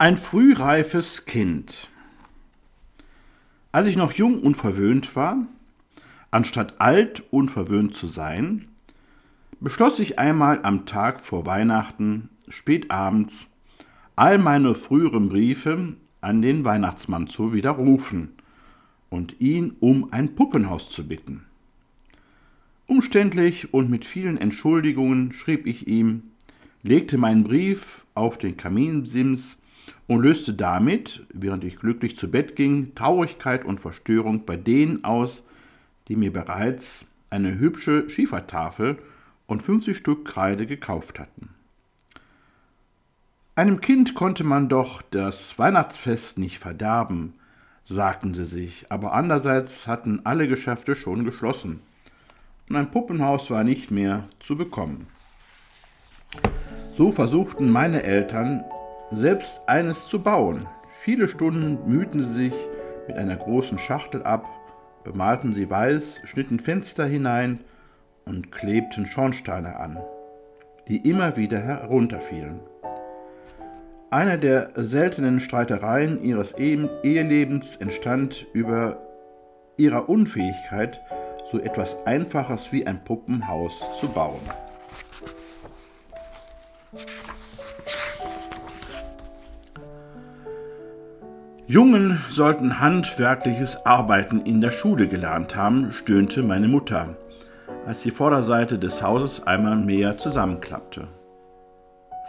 Ein frühreifes Kind. Als ich noch jung und verwöhnt war, anstatt alt und verwöhnt zu sein, beschloss ich einmal am Tag vor Weihnachten, spät abends, all meine früheren Briefe an den Weihnachtsmann zu widerrufen und ihn um ein Puppenhaus zu bitten. Umständlich und mit vielen Entschuldigungen schrieb ich ihm, legte meinen Brief auf den Kaminsims und löste damit, während ich glücklich zu Bett ging, Traurigkeit und Verstörung bei denen aus, die mir bereits eine hübsche Schiefertafel und 50 Stück Kreide gekauft hatten. Einem Kind konnte man doch das Weihnachtsfest nicht verderben, sagten sie sich, aber andererseits hatten alle Geschäfte schon geschlossen und ein Puppenhaus war nicht mehr zu bekommen. So versuchten meine Eltern selbst eines zu bauen. Viele Stunden mühten sie sich mit einer großen Schachtel ab, bemalten sie weiß, schnitten Fenster hinein und klebten Schornsteine an, die immer wieder herunterfielen. Eine der seltenen Streitereien ihres Ehelebens entstand über ihrer Unfähigkeit, so etwas Einfaches wie ein Puppenhaus zu bauen. Jungen sollten handwerkliches Arbeiten in der Schule gelernt haben, stöhnte meine Mutter, als die Vorderseite des Hauses einmal mehr zusammenklappte.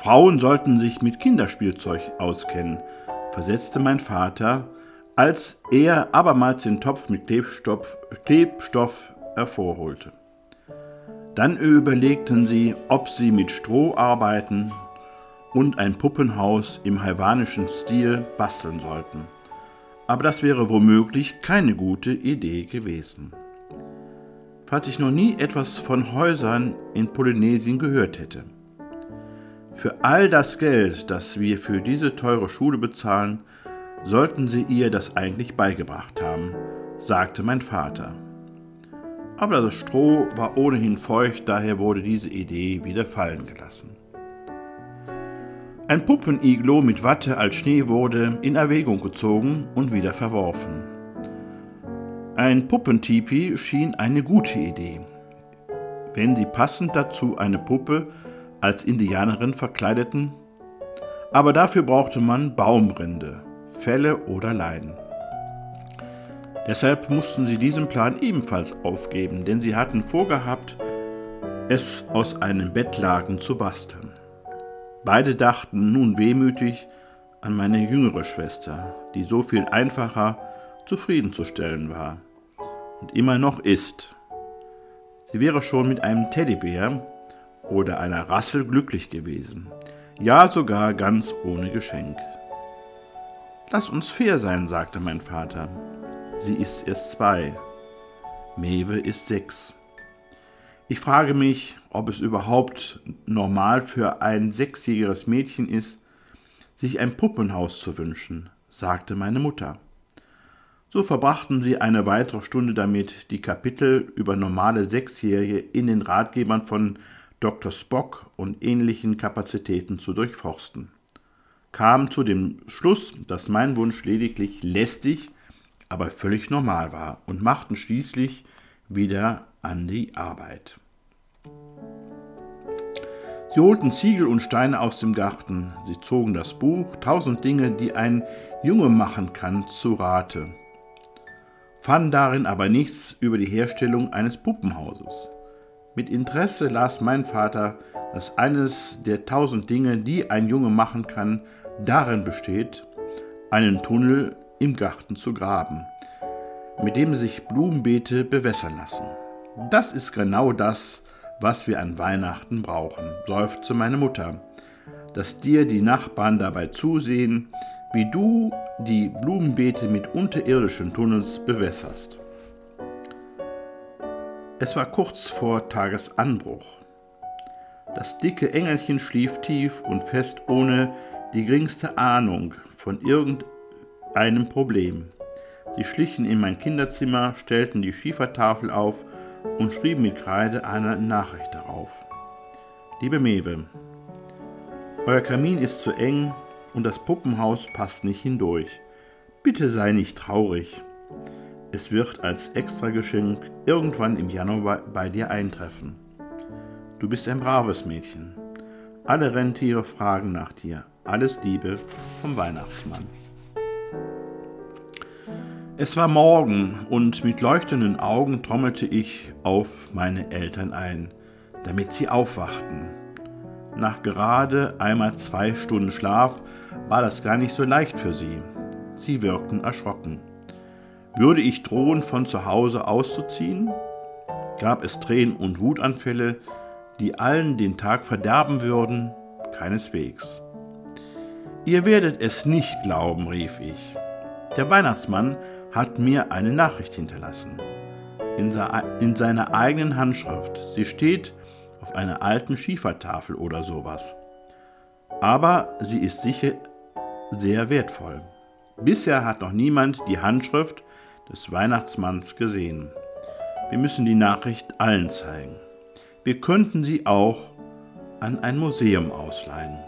Frauen sollten sich mit Kinderspielzeug auskennen, versetzte mein Vater, als er abermals den Topf mit Klebstoff, Klebstoff hervorholte. Dann überlegten sie, ob sie mit Stroh arbeiten und ein Puppenhaus im haiwanischen Stil basteln sollten. Aber das wäre womöglich keine gute Idee gewesen. Falls ich noch nie etwas von Häusern in Polynesien gehört hätte. Für all das Geld, das wir für diese teure Schule bezahlen, sollten sie ihr das eigentlich beigebracht haben, sagte mein Vater. Aber das Stroh war ohnehin feucht, daher wurde diese Idee wieder fallen gelassen. Ein Puppeniglo mit Watte als Schnee wurde in Erwägung gezogen und wieder verworfen. Ein Puppentipi schien eine gute Idee, wenn sie passend dazu eine Puppe als Indianerin verkleideten, aber dafür brauchte man Baumrinde, Felle oder Leinen. Deshalb mussten sie diesen Plan ebenfalls aufgeben, denn sie hatten vorgehabt, es aus einem Bettlaken zu basteln. Beide dachten nun wehmütig an meine jüngere Schwester, die so viel einfacher zufriedenzustellen war und immer noch ist. Sie wäre schon mit einem Teddybär oder einer Rassel glücklich gewesen, ja sogar ganz ohne Geschenk. Lass uns fair sein, sagte mein Vater. Sie ist erst zwei. Mewe ist sechs. Ich frage mich, ob es überhaupt normal für ein sechsjähriges Mädchen ist, sich ein Puppenhaus zu wünschen, sagte meine Mutter. So verbrachten sie eine weitere Stunde damit, die Kapitel über normale Sechsjährige in den Ratgebern von Dr. Spock und ähnlichen Kapazitäten zu durchforsten. Kamen zu dem Schluss, dass mein Wunsch lediglich lästig, aber völlig normal war und machten schließlich wieder an die Arbeit. Sie holten Ziegel und Steine aus dem Garten. Sie zogen das Buch Tausend Dinge, die ein Junge machen kann, zu Rate, fanden darin aber nichts über die Herstellung eines Puppenhauses. Mit Interesse las mein Vater, dass eines der tausend Dinge, die ein Junge machen kann, darin besteht, einen Tunnel im Garten zu graben, mit dem sich Blumenbeete bewässern lassen. Das ist genau das, was wir an Weihnachten brauchen, seufzte meine Mutter, dass dir die Nachbarn dabei zusehen, wie du die Blumenbeete mit unterirdischen Tunnels bewässerst. Es war kurz vor Tagesanbruch. Das dicke Engelchen schlief tief und fest ohne die geringste Ahnung von irgendeinem Problem. Sie schlichen in mein Kinderzimmer, stellten die Schiefertafel auf und schrieben mit Kreide eine Nachricht darauf. Liebe Mewe, euer Kamin ist zu eng, und das Puppenhaus passt nicht hindurch. Bitte sei nicht traurig. Es wird als Extrageschenk irgendwann im Januar bei dir eintreffen. Du bist ein braves Mädchen. Alle Rentiere fragen nach dir. Alles Liebe vom Weihnachtsmann. Es war Morgen und mit leuchtenden Augen trommelte ich auf meine Eltern ein, damit sie aufwachten. Nach gerade einmal zwei Stunden Schlaf war das gar nicht so leicht für sie. Sie wirkten erschrocken. Würde ich drohen, von zu Hause auszuziehen? Gab es Tränen und Wutanfälle, die allen den Tag verderben würden? Keineswegs. Ihr werdet es nicht glauben, rief ich. Der Weihnachtsmann hat mir eine Nachricht hinterlassen. In, in seiner eigenen Handschrift. Sie steht auf einer alten Schiefertafel oder sowas. Aber sie ist sicher sehr wertvoll. Bisher hat noch niemand die Handschrift des Weihnachtsmanns gesehen. Wir müssen die Nachricht allen zeigen. Wir könnten sie auch an ein Museum ausleihen.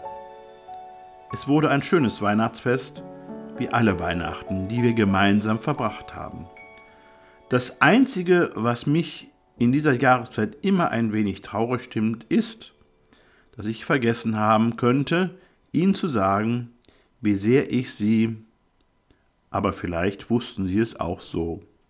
Es wurde ein schönes Weihnachtsfest wie alle Weihnachten, die wir gemeinsam verbracht haben. Das Einzige, was mich in dieser Jahreszeit immer ein wenig traurig stimmt, ist, dass ich vergessen haben könnte, Ihnen zu sagen, wie sehr ich Sie, aber vielleicht wussten Sie es auch so,